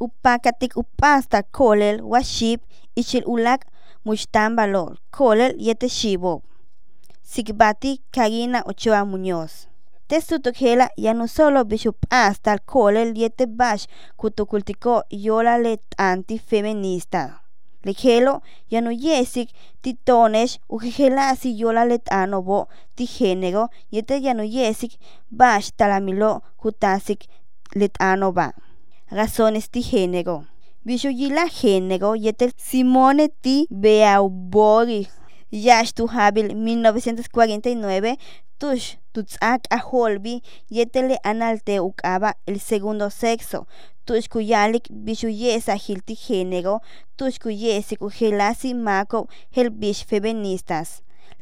upakatik upasta kolel waship ichil ulak mushtan valor kolel yete shibo. Sikbati Karina Ochoa Muñoz. Testutukela ya no solo bishup hasta el kolel yete bash kutukultiko yola let antifeminista. Lejelo ya no yesik titonesh ujejelasi yola let anobo ti género yete ya no yesik bash talamilo kutasik let anoba. Razones ti género. Bishoyila género yete Simone T. Beaubori. Yash tu Habil 1949 tush tutzak a holbi yetele analte ukaba el segundo sexo tush kuyalik bishuyesa hilti género tush kuyesik ujelasi mako hel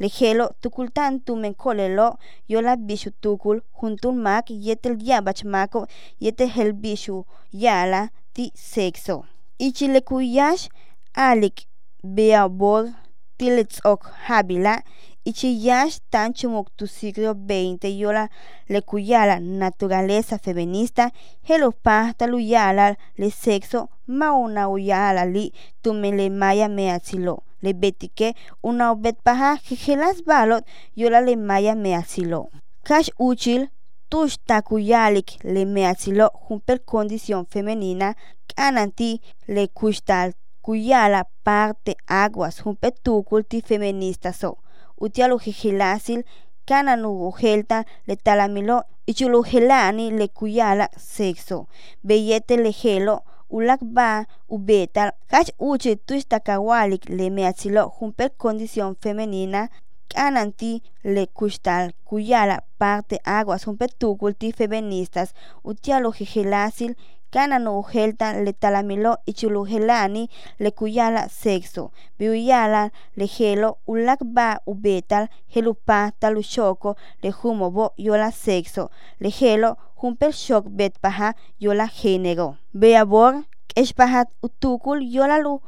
bish feministas lejelo tukultan tumen kolelo yola bishu tukul juntun mak yetel yabach mako yete hel bishu yala ti sexo. Ichile kuyash alik beabor tilitzok habila Ichiyash tan tu siglo XX yola le cuyala naturaleza feminista. Helo pasta luyala le sexo ma una uyala li tumele maya meatzilo le betike una obet paja jejelas balot yola le maya meatzilo. Kash uchil tush takuyalik le meatzilo per condición femenina kananti le kushtal kuyala parte aguas junpe tukulti feminista so utialu jijilasil kananu ujelta le talamilo ichulu jelani le kuyala sexo beyete le gelo ulak ba ubetal kach uchi tuistakawalik le meatzilo junper condición femenina kananti le kustal kuyala parte aguas junper tukulti feministas utialu jijilasil kana no ujelta le talamilo ichulujelani le kuyala sexo. Biuyala le gelo ulak ba ubetal gelupa talushoko le humobo yola sexo. Le gelo humpel shok bet paha yola género. Beabor keshpahat utukul yola lu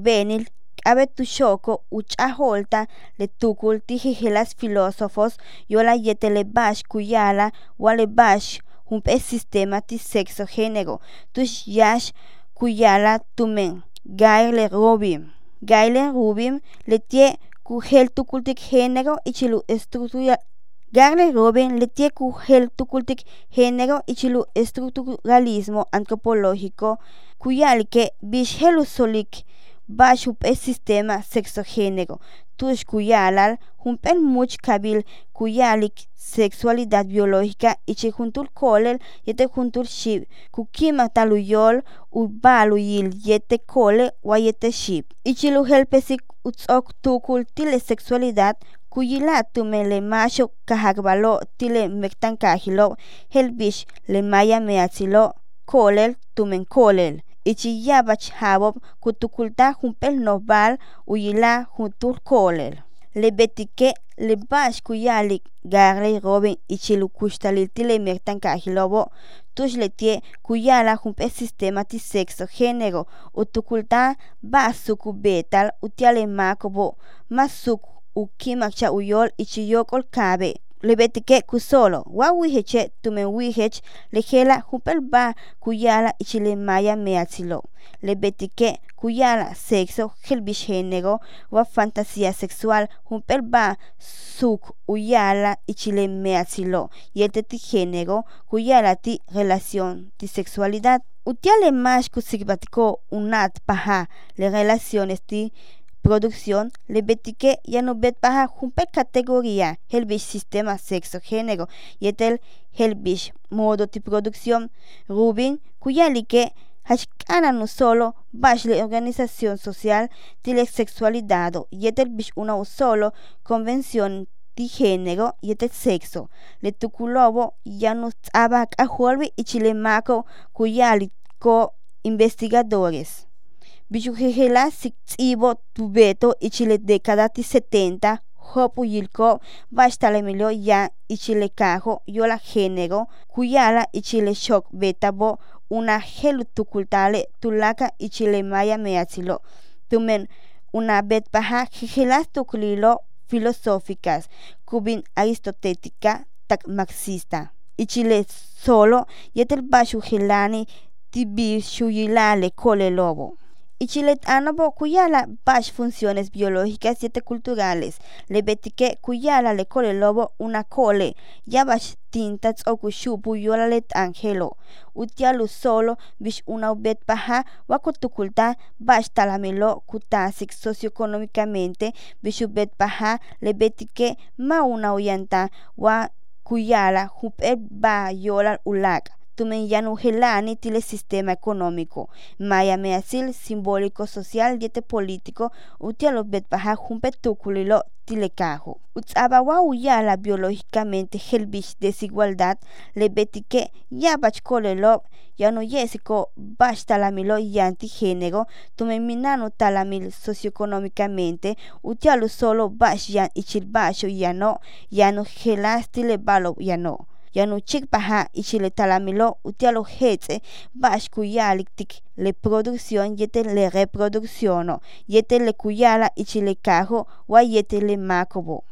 benil abe tu shoko uchaholta le tukul tijijelas filósofos yola yetele bash kuyala wale bash un sistema ti sexo género tush yash kuyala tumen. Gaile rubim. Gaile rubim le tie kujel tukultik género ichilu estructura Garle Robin le tie kujel tukultik género ichilu estructuralismo antropológico. Kuyalke bishelu solik bashup el sistema sexogénero tush kuyalal humpen much kabil kuyalik sexualidad biológica ichi juntul kolel yete juntul shib. Kukima taluyol ubalu yil yete kole wa yete shib. Ichilu helpesik utzok tukul tile sexualidad. Kuyila tume le macho kahagbalo tile mektan kahilo helbish le maya meatzilo kolel tumen kolel ichi yabach habob kutukulta humpel nobal uyila juntul kolel. Le betike le bash kuyalik garle robin ichilu kushtalil tile mektan kahilobo tush le tie kuyala humpe sistema ti sexo género utukulta basuku betal utiale makobo masuk ukimakcha uyol ichiyokol kabe lebetike kusolo. Wa wiheche tumen wihech lejela hupel ba kuyala ichile maya meatzilo. Lebetike kuyala sexo helbish género wa fantasía sexual humpel ba suk uyala ichile meatzilo. Yete ti género kuyala ti relación ti sexualidad. Utiale más kusigbatiko unat paha le relaciones ti producción, le betique ya no bet baja junpe categoría, helbish sistema sexo género, y el helbish modo de producción, Rubin, cuya like hashkana no solo bash la organización social de la sexualidad, y el bish una o solo convención de género y el sexo. Le tuculobo ya no abak a y chilemaco cuya co investigadores. Bishujejela tsibo tubeto ichile década ti 70 hopu yilko bashtalemilo ya ichile kajo yola género kuyala ichile shock betabo una gelu tukultale tulaka ichile maya meatzilo tumen una bet paja jejelas tuklilo filosóficas kubin aristotética tak marxista ichile solo yetel bashu gelani tibi le cole lobo. Ichiletanobo kuyala bash funciones biológicas y culturales. Le betique kuyala le cole lobo una cole. Ya bash tintas o kushupu yola let angelo. Utialu solo bish una ubet baja wakutukulta bash talamelo kutasik socioeconómicamente bish ubet baja le betique ma una uyanta wa kuyala hupet ba yola ulak tumen yanu helani tile sistema económico, maya measil simbólico social diete político, utialo betbaja humpe tukulilo tilekajo. Utsabawa uyala biológicamente helbish desigualdad, le betique ya bachkolelo, ya no yesico bash talamilo yanti género, tumen minano talamil socioeconómicamente, utialo solo bash yan ichil basho ya no, ya no helas tile balo ya no paha ichile talamilo utialo hetse bash kuyalik tik le producción yete le reproducción yete le kuyala ichile kajo wa yete le makobo.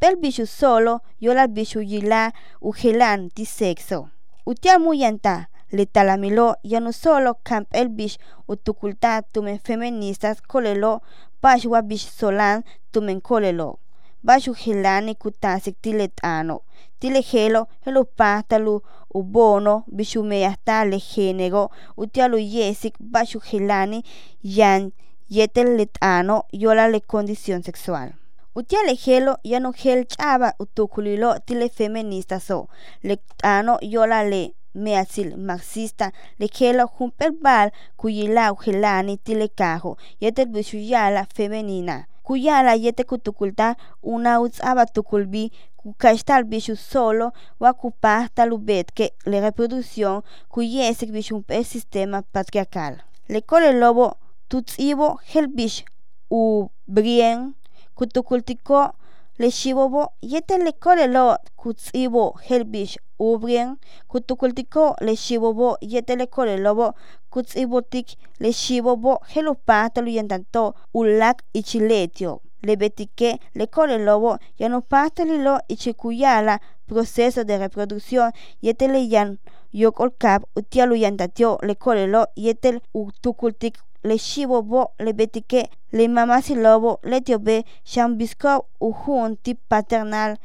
pel bishu solo yola bishu yila ujelan ti sexo. Utia muyanta le talamilo ya no solo camp el bish utukulta tumen feministas kolelo bash wa bish solan tumen kolelo. Bashu hilani kutasik tiletano tile helo helo patalu ubono bishume hasta le género. Utialu yesik bashu hilani yan yetel letano yola le condición sexual. Utiale helo ya no hel chaba utukulilo tile feminista so. Letano yola le measil marxista. Le helo humper bal kuyila hilani tile kajo. Yetel bishu yala femenina kuyala yete kutukulta una utsaba tukulbi kukashtal bishu solo wa kupahta lubetke la reproducción kuyesek bishu un sistema patriarcal. Le cole lobo tutsibo helbish u brien kutukultiko le shibobo yete le cole lo kutsibo helbish u brien kutukultiko le shibobo yete le cole lobo kutsibotik le shibobo helopata luyentanto ulak ichiletio le betique, le cole lobo, ya no parte lo ichikuyala proceso de reproducción, yetele yan yokol utialu yantatio le cole lo yetel utukultik le shibo bo le betique, le mamasi lobo, le tiobe, shambisco uhun tip paternal,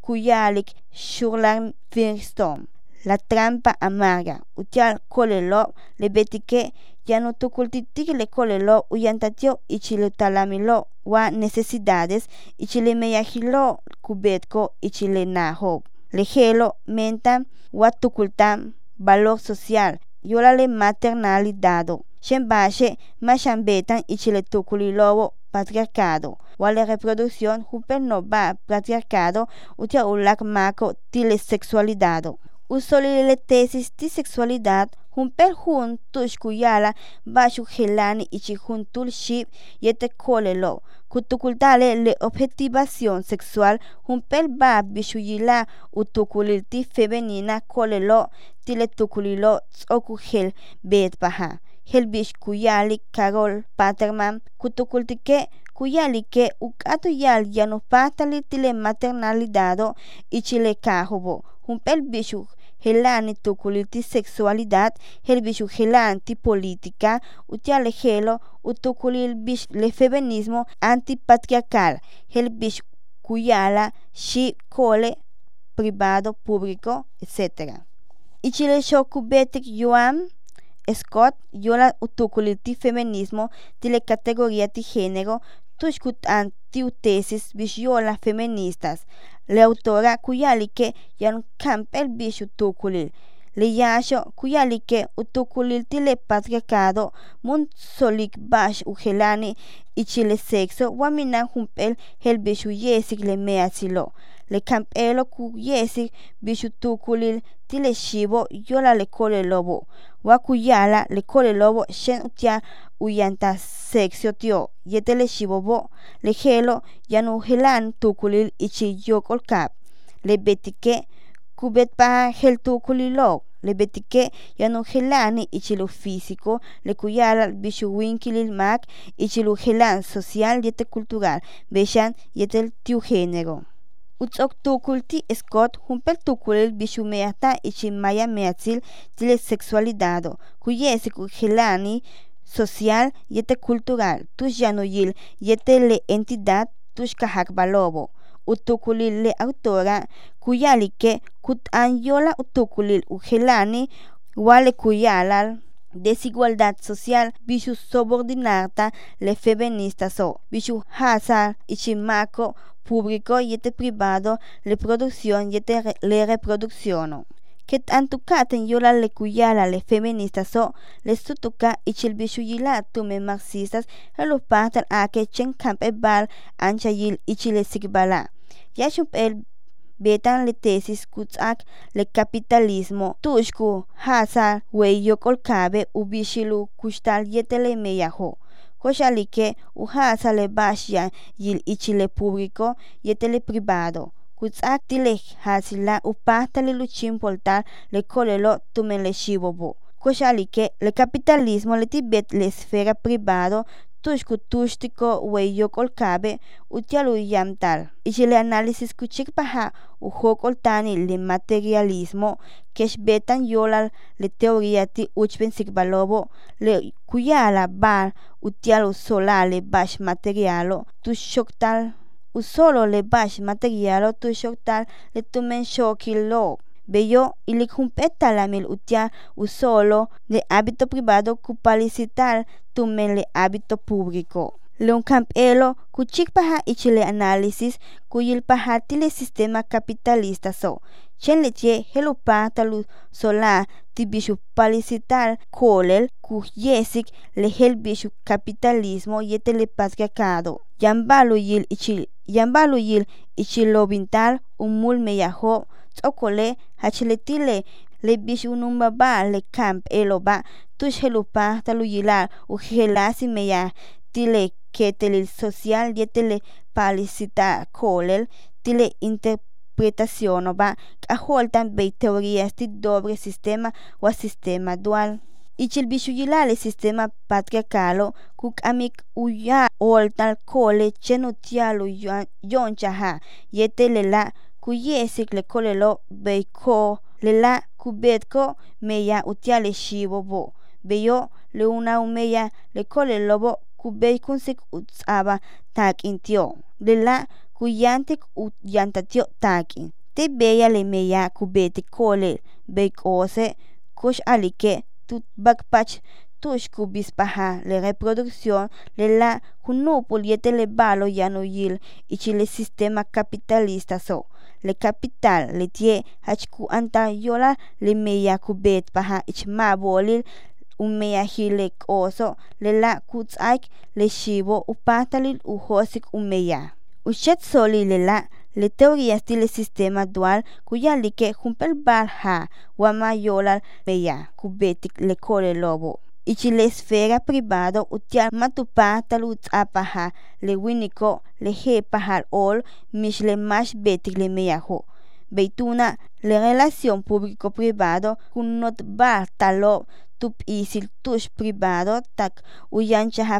kuyalik, shurlan firstom. La trampa amarga, utial lo le betique, ya no tukultitik le lo uyantatio ichilutalamilo wa necesidades ichilemeyajilo kubetko ichilenajo. Lejelo menta wa tukultam valor social yolale maternalidado. Shembache machambetan ichile tukulilobo patriarcado. Wale reproducción no va patriarcado utia ulak mako tile sexualidado. Usolile tesis de sexualidad Humpel hun tush kuyala bashu gelani ichi juntul ship yete kolelo. Kutukultale le objetivación sexual humpel ba bishuyila utukulilti femenina kolelo tile tukulilo tsokugel bet baha. Helbish kuyali karol paterman kutukultike kuyali ke ukatu yal yanupatali tile maternalidado ichile kahobo. Humpel helani tukuliti sexualidad, helbishu helanti política, utiale helo, utukulil bish le feminismo antipatriarcal, helbish kuyala, shi cole, privado, público, etc. Ichile shokubetik yuam, Scott, yola utukuliti feminismo, tile categoría de género, antiutesis bishyola feministas, la autora kuyalike yan campel bishu tukulil. Le yasho kuyalike utukulil tile patriarcado mun solik bash ujelani ichile sexo wamina humpel hel bishu yesik le campelo kuyesik bishu tukulil tile shibo yola le kole lobo. Wakuyala le kole lobo shen utia uyanta sexo tio yetele shibobo le gelo yanu helan tukulil ichi yokol kap le betike kubet pa gel tukulilo le betike yanu helani ichi lo físico. Le kuyala bishu winkilil mak ichi lo helan social yete cultural. Beshan yetel tiu género Utzok tukulti Scott humpel tukulil bishumeata ichimaya meatzil tile sexualidado, kuyesi kujelani social yete cultural, tush yanoyil yete le entidad tush kahak balobo. Utukulil le autora kuyalike kut yola utukulil ujelani wale kuyalal desigualdad social bishu subordinata le feminista so bishu hasa ichimako público y este privado le producción y este le reproducción que tanto katen yola le kuyala le feministas so le sutuka ichil bishu yila tume marxistas el patal a que chen camp e bal ancha yil ichile sigbala ya el betan le tesis kutsak le capitalismo tushku hasa weyo kolkabe ubishilu kustal yetele meyaho koshalike uhasa le bashya yil ichile público yetele privado. Kutsak tile hasila upahta le luchim poltar le kolelo tumen le shibobo koshalike le capitalismo le tibet le esfera privado tushku tushtiko weyo kolkabe utialu yamtal. Ichile análisis kuchik paha uhokol tani le materialismo kesh betan yolal le teoría ti uchben sikbalobo le kuyala bal utialu solale bash materialo tushoktal usolo le bash materialo tushoktal le tumen shokilo Bello y le cumpeta la mil utia usolo de hábito privado cupalicitar tumen le hábito público. Leon campelo kuchik paha ichile análisis kuyil paha tile sistema capitalista so. Chen leche helupa talu sola tibishu palicitar kolel yesik le helbishu capitalismo yetele pasgakado. Yambalu yil ichil yambalu yil ichilobintal umul meyaho tsokole hachiletile le bishu ba le camp eloba tush helupa talu yila ujelasi meya tile que tele social yetele palicita kolel tile interpretación ba kaholtan be teorías ti doble sistema o sistema dual. Ichil bishuyilale sistema patriarcalo kuk amik uya oltal kole chenutialo yonchaha yetelela kuyesik le kolelo beiko lela kubetko meya utiale shibo bo beyo le una umeya le kolelo bo kubei kunsik utsaba takin tio lela kuyantik utyantatio takin. Te beya le meya kubeti kole beikose kush alike tut bakpach tush kubispaha le reproducción. Le la kunupul yete le balo yano yil ichi le sistema capitalista so le capital le tie hachku anta yola le meya kubet paha ich mabolil umeya hile oso le la kutsaik le shibo upatalil uhosik umeya. Uchet soli le la le teorías del sistema dual cuya like jumpel barha wama yola meya kubetik le kore lobo ichi le esfera privado utiar matupa talut apaha le winiko le he pahal ol mish le mash betik le meyaho beituna le relación público privado kun not bar talo tup isil tush privado tak uyancha ha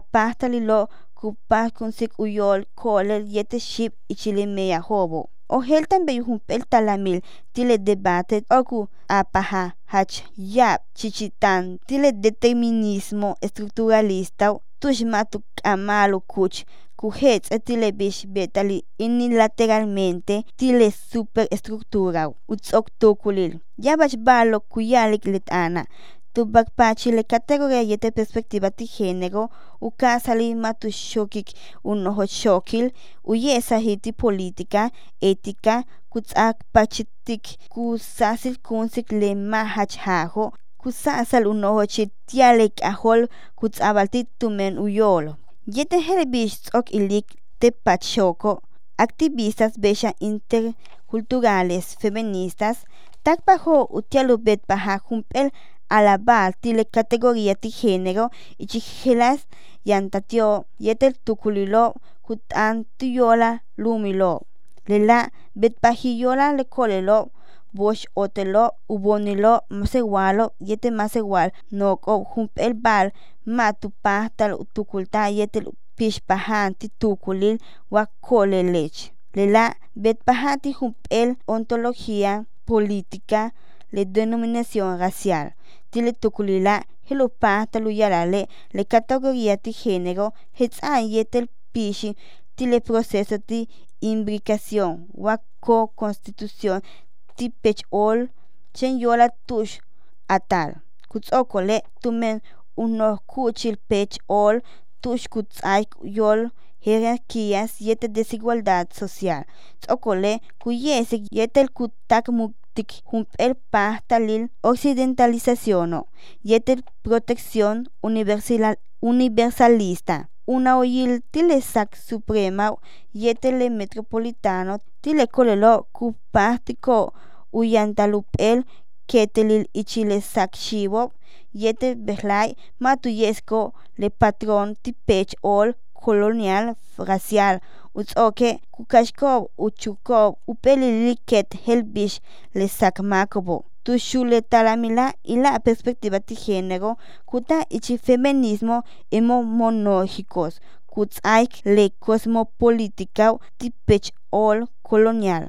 lo kupa kunsik uyol kolel yete ship ichile meya hobo. O hel tambe humpel talamil tile debate oku apaha hach yap chichitan tile determinismo estructuralista tushmatu amalu kuch kuhets etile bish betali unilateralmente tile superestructura utsok tukulil. Yabach balo kuyalik letana Tubakpachi le categoría yete perspectiva ti género, ukasali matushokik unoho shokil, uyesa hiti política, ética, kutsak pachitik, kusasil kunsik le mahachhajo, kusasal unoho chitialek ahol kutsabalti tumen uyolo. Yete helbish ok ilik te pachoko, activistas besha interculturales feministas, takpaho utialubet baja jumpel alabar tile categoría ti género y chigelas yantatio yetel tukulilo kutan tuyola lumilo. Lela betpajiyola le kolelo bosh otelo ubonilo masewalo yete masewal noko humpel bal matupa tal tukulta yetel pishpahan ti tukulil wa kolelech le la bet pahati el ontología política le denominación racial tile tukulila hilupa taluyalale le categoría de género hetsan yetel pishi tile proceso de imbricación wa co-constitución ti pechol chen yola tush atal kutsokole tumen uno kuchil pech ol tush kutsay yol jerarquías yete desigualdad social tzokole kuyese yetel kutak muktik humpel pa talil occidentalización yetel protección universalista una oyil tile sac suprema yetele metropolitano tile kolelo kupastiko uyantalupel ketelil ichile sac shibo yete behlay matuyesco le patrón tipech ol colonial racial utzoke kukashkob uchukob upelili ket helbish le sacmacobo tushule talamila y la perspectiva de género kuta ichi feminismo emo monológicos kutsaik le cosmopolítica tipech ol colonial